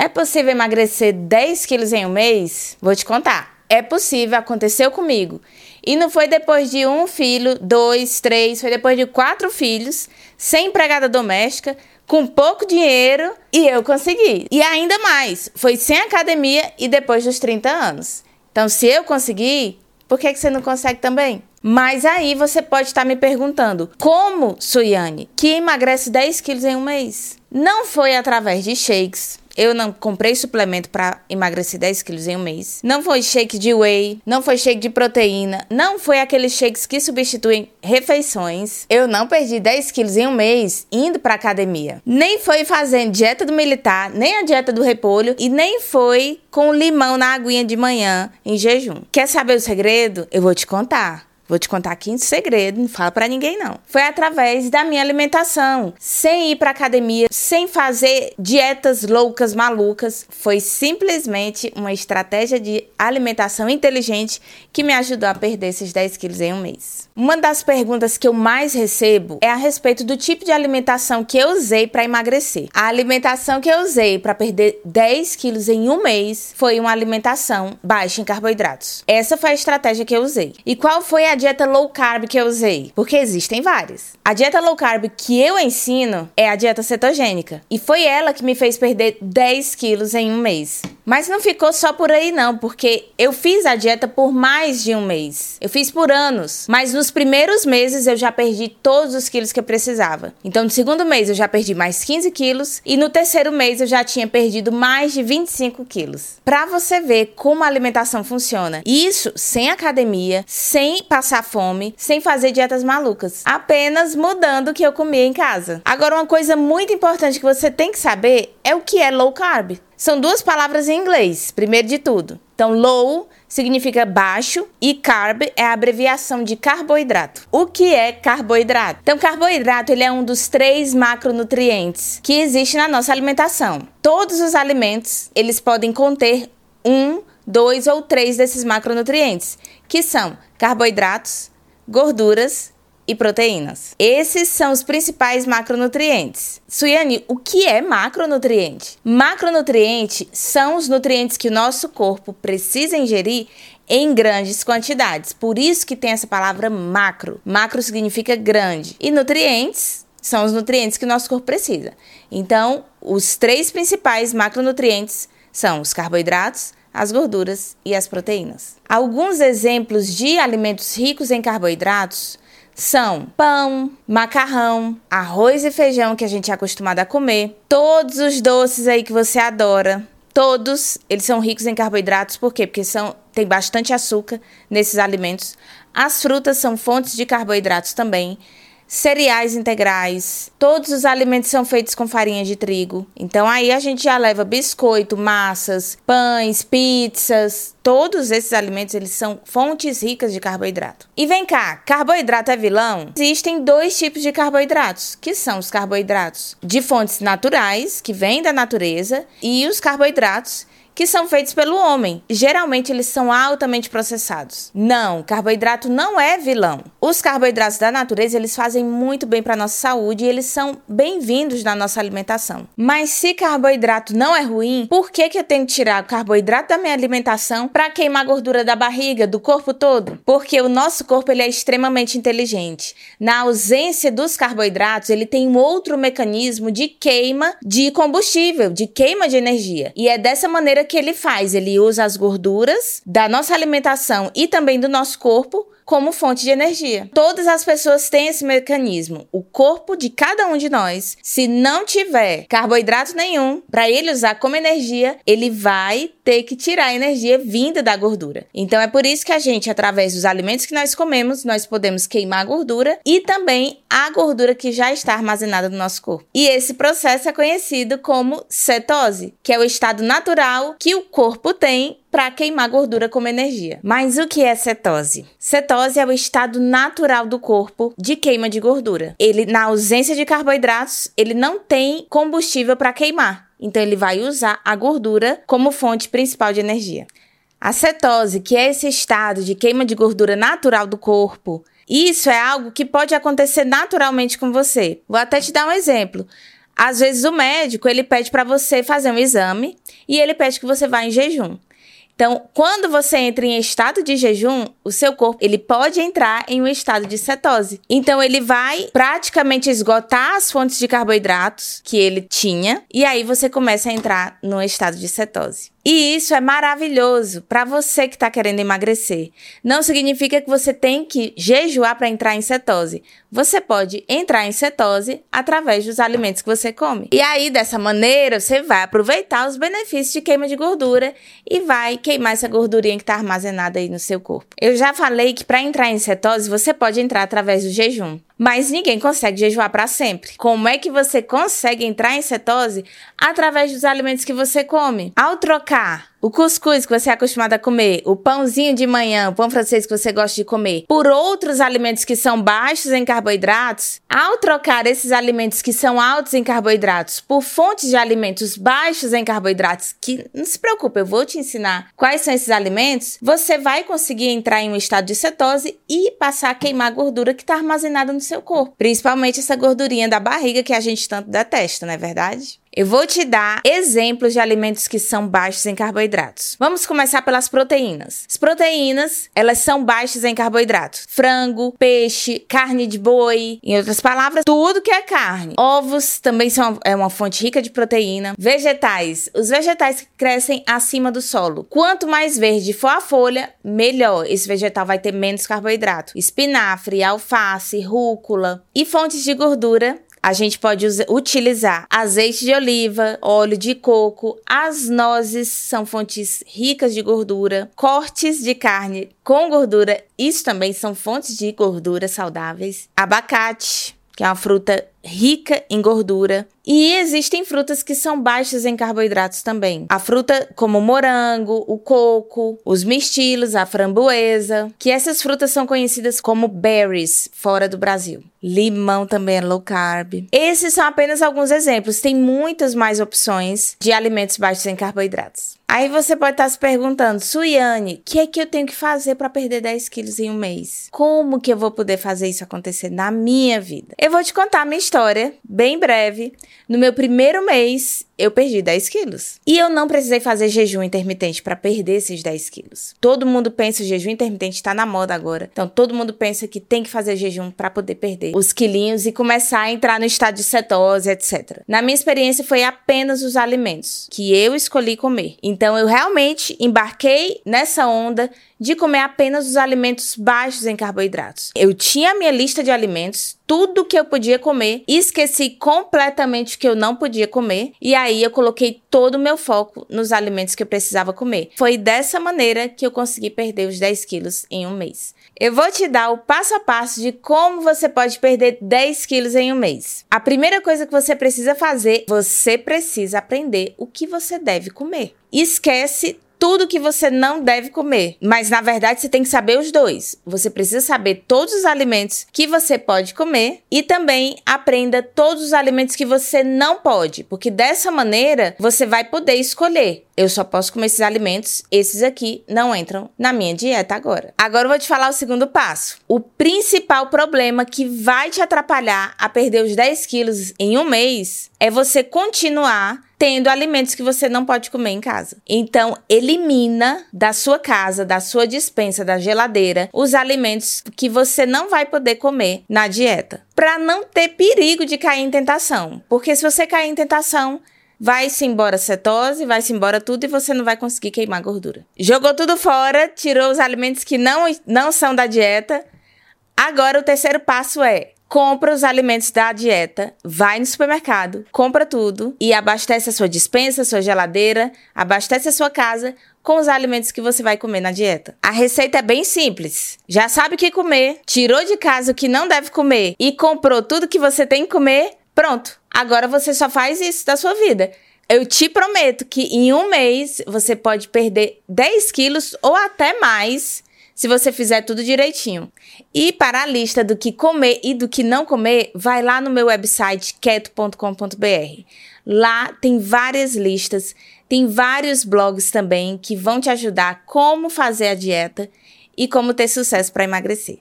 É possível emagrecer 10 quilos em um mês? Vou te contar. É possível, aconteceu comigo. E não foi depois de um filho, dois, três, foi depois de quatro filhos, sem empregada doméstica, com pouco dinheiro e eu consegui. E ainda mais, foi sem academia e depois dos 30 anos. Então, se eu consegui, por que, que você não consegue também? Mas aí você pode estar me perguntando: como, Suiane, que emagrece 10 quilos em um mês? Não foi através de shakes, eu não comprei suplemento para emagrecer 10 quilos em um mês. Não foi shake de whey, não foi shake de proteína, não foi aqueles shakes que substituem refeições. Eu não perdi 10 quilos em um mês indo para academia. Nem foi fazendo dieta do militar, nem a dieta do repolho e nem foi com limão na aguinha de manhã em jejum. Quer saber o segredo? Eu vou te contar. Vou te contar aqui em segredo, não fala para ninguém não. Foi através da minha alimentação, sem ir para academia, sem fazer dietas loucas, malucas. Foi simplesmente uma estratégia de alimentação inteligente que me ajudou a perder esses 10 quilos em um mês. Uma das perguntas que eu mais recebo é a respeito do tipo de alimentação que eu usei para emagrecer. A alimentação que eu usei para perder 10 quilos em um mês foi uma alimentação baixa em carboidratos. Essa foi a estratégia que eu usei. E qual foi a dieta low carb que eu usei? Porque existem várias. A dieta low carb que eu ensino é a dieta cetogênica. E foi ela que me fez perder 10 quilos em um mês. Mas não ficou só por aí, não, porque eu fiz a dieta por mais de um mês. Eu fiz por anos. Mas nos primeiros meses eu já perdi todos os quilos que eu precisava. Então, no segundo mês eu já perdi mais 15 quilos. E no terceiro mês eu já tinha perdido mais de 25 quilos. Pra você ver como a alimentação funciona. Isso sem academia, sem passar fome, sem fazer dietas malucas, apenas mudando o que eu comia em casa. Agora, uma coisa muito importante que você tem que saber é o que é low carb. São duas palavras em inglês, primeiro de tudo. Então, low significa baixo e carb é a abreviação de carboidrato. O que é carboidrato? Então, carboidrato ele é um dos três macronutrientes que existe na nossa alimentação. Todos os alimentos eles podem conter um dois ou três desses macronutrientes, que são carboidratos, gorduras e proteínas. Esses são os principais macronutrientes. Suiane, o que é macronutriente? Macronutriente são os nutrientes que o nosso corpo precisa ingerir em grandes quantidades. Por isso que tem essa palavra macro. Macro significa grande. E nutrientes são os nutrientes que o nosso corpo precisa. Então, os três principais macronutrientes são os carboidratos, as gorduras e as proteínas. Alguns exemplos de alimentos ricos em carboidratos são pão, macarrão, arroz e feijão que a gente é acostumado a comer, todos os doces aí que você adora. Todos eles são ricos em carboidratos, por quê? Porque são, tem bastante açúcar nesses alimentos. As frutas são fontes de carboidratos também cereais integrais. Todos os alimentos são feitos com farinha de trigo. Então aí a gente já leva biscoito, massas, pães, pizzas. Todos esses alimentos eles são fontes ricas de carboidrato. E vem cá, carboidrato é vilão? Existem dois tipos de carboidratos, que são os carboidratos de fontes naturais, que vêm da natureza, e os carboidratos que são feitos pelo homem. Geralmente eles são altamente processados. Não, carboidrato não é vilão. Os carboidratos da natureza, eles fazem muito bem para nossa saúde e eles são bem-vindos na nossa alimentação. Mas se carboidrato não é ruim, por que que eu tenho que tirar o carboidrato da minha alimentação para queimar a gordura da barriga, do corpo todo? Porque o nosso corpo ele é extremamente inteligente. Na ausência dos carboidratos, ele tem um outro mecanismo de queima de combustível, de queima de energia. E é dessa maneira que ele faz? Ele usa as gorduras da nossa alimentação e também do nosso corpo como fonte de energia. Todas as pessoas têm esse mecanismo. O corpo de cada um de nós, se não tiver carboidrato nenhum para ele usar como energia, ele vai ter que tirar a energia vinda da gordura. Então é por isso que a gente, através dos alimentos que nós comemos, nós podemos queimar a gordura e também a gordura que já está armazenada no nosso corpo. E esse processo é conhecido como cetose, que é o estado natural que o corpo tem para queimar gordura como energia. Mas o que é cetose? Cetose é o estado natural do corpo de queima de gordura. Ele, na ausência de carboidratos, ele não tem combustível para queimar. Então ele vai usar a gordura como fonte principal de energia. A cetose, que é esse estado de queima de gordura natural do corpo, isso é algo que pode acontecer naturalmente com você. Vou até te dar um exemplo. Às vezes o médico, ele pede para você fazer um exame e ele pede que você vá em jejum. Então, quando você entra em estado de jejum, o seu corpo ele pode entrar em um estado de cetose. Então, ele vai praticamente esgotar as fontes de carboidratos que ele tinha e aí você começa a entrar no estado de cetose. E isso é maravilhoso para você que está querendo emagrecer. Não significa que você tem que jejuar para entrar em cetose. Você pode entrar em cetose através dos alimentos que você come. E aí, dessa maneira, você vai aproveitar os benefícios de queima de gordura e vai queimar essa gordurinha que está armazenada aí no seu corpo. Eu já falei que para entrar em cetose, você pode entrar através do jejum. Mas ninguém consegue jejuar para sempre. Como é que você consegue entrar em cetose? Através dos alimentos que você come. Ao trocar o cuscuz que você é acostumado a comer, o pãozinho de manhã, o pão francês que você gosta de comer, por outros alimentos que são baixos em carboidratos, ao trocar esses alimentos que são altos em carboidratos por fontes de alimentos baixos em carboidratos, que não se preocupe, eu vou te ensinar quais são esses alimentos, você vai conseguir entrar em um estado de cetose e passar a queimar a gordura que está armazenada no seu corpo, principalmente essa gordurinha da barriga que a gente tanto detesta, não é verdade? Eu vou te dar exemplos de alimentos que são baixos em carboidratos. Vamos começar pelas proteínas. As proteínas, elas são baixas em carboidratos. Frango, peixe, carne de boi, em outras palavras, tudo que é carne. Ovos também são é uma fonte rica de proteína. Vegetais, os vegetais que crescem acima do solo. Quanto mais verde for a folha, melhor. Esse vegetal vai ter menos carboidrato. Espinafre, alface, rúcula e fontes de gordura a gente pode utilizar azeite de oliva, óleo de coco, as nozes são fontes ricas de gordura, cortes de carne com gordura, isso também são fontes de gordura saudáveis, abacate, que é uma fruta rica em gordura. E existem frutas que são baixas em carboidratos também. A fruta como o morango, o coco, os mistilos, a framboesa, que essas frutas são conhecidas como berries fora do Brasil. Limão também é low carb. Esses são apenas alguns exemplos. Tem muitas mais opções de alimentos baixos em carboidratos. Aí você pode estar se perguntando, Suiane, o que é que eu tenho que fazer para perder 10 quilos em um mês? Como que eu vou poder fazer isso acontecer na minha vida? Eu vou te contar a minha história, bem breve. No meu primeiro mês, eu perdi 10 quilos. E eu não precisei fazer jejum intermitente para perder esses 10 quilos. Todo mundo pensa que o jejum intermitente está na moda agora. Então, todo mundo pensa que tem que fazer jejum para poder perder os quilinhos e começar a entrar no estado de cetose, etc. Na minha experiência, foi apenas os alimentos que eu escolhi comer. Então, eu realmente embarquei nessa onda de comer apenas os alimentos baixos em carboidratos. Eu tinha a minha lista de alimentos, tudo que eu podia comer, esqueci completamente o que eu não podia comer, e aí eu coloquei todo o meu foco nos alimentos que eu precisava comer. Foi dessa maneira que eu consegui perder os 10 quilos em um mês. Eu vou te dar o passo a passo de como você pode perder 10 quilos em um mês. A primeira coisa que você precisa fazer, você precisa aprender o que você deve comer. Esquece tudo que você não deve comer. Mas na verdade você tem que saber os dois. Você precisa saber todos os alimentos que você pode comer e também aprenda todos os alimentos que você não pode, porque dessa maneira você vai poder escolher. Eu só posso comer esses alimentos, esses aqui não entram na minha dieta agora. Agora eu vou te falar o segundo passo. O principal problema que vai te atrapalhar a perder os 10 quilos em um mês é você continuar tendo alimentos que você não pode comer em casa. Então, elimina da sua casa, da sua dispensa, da geladeira, os alimentos que você não vai poder comer na dieta, para não ter perigo de cair em tentação. Porque se você cair em tentação, vai-se embora cetose, vai-se embora tudo e você não vai conseguir queimar gordura. Jogou tudo fora, tirou os alimentos que não, não são da dieta. Agora o terceiro passo é compra os alimentos da dieta, vai no supermercado, compra tudo e abastece a sua dispensa, a sua geladeira, abastece a sua casa com os alimentos que você vai comer na dieta. A receita é bem simples. Já sabe o que comer, tirou de casa o que não deve comer e comprou tudo que você tem que comer, pronto. Agora você só faz isso da sua vida. Eu te prometo que em um mês você pode perder 10 quilos ou até mais se você fizer tudo direitinho. E para a lista do que comer e do que não comer, vai lá no meu website keto.com.br. Lá tem várias listas, tem vários blogs também que vão te ajudar como fazer a dieta e como ter sucesso para emagrecer.